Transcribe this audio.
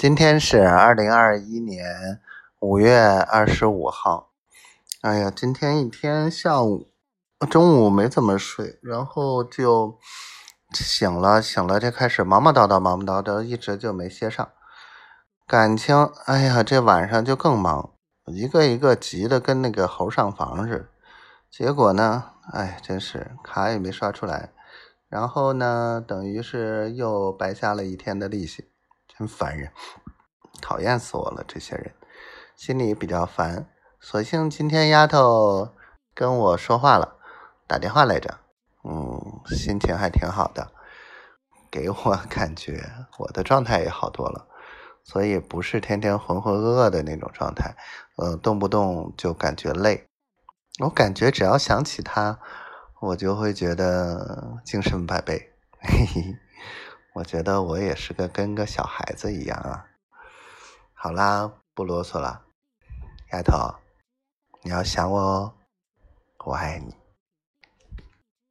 今天是二零二一年五月二十五号。哎呀，今天一天下午、中午没怎么睡，然后就醒了，醒了就开始忙忙叨叨，忙忙叨叨，一直就没歇上。感情，哎呀，这晚上就更忙，一个一个急的跟那个猴上房似的。结果呢，哎，真是卡也没刷出来，然后呢，等于是又白瞎了一天的利息。真烦人，讨厌死我了！这些人心里比较烦。索性今天丫头跟我说话了，打电话来着，嗯，心情还挺好的，给我感觉我的状态也好多了，所以不是天天浑浑噩噩的那种状态，呃，动不动就感觉累。我感觉只要想起他，我就会觉得精神百倍。嘿嘿。我觉得我也是个跟个小孩子一样啊。好啦，不啰嗦了，丫头，你要想我哦，我爱你。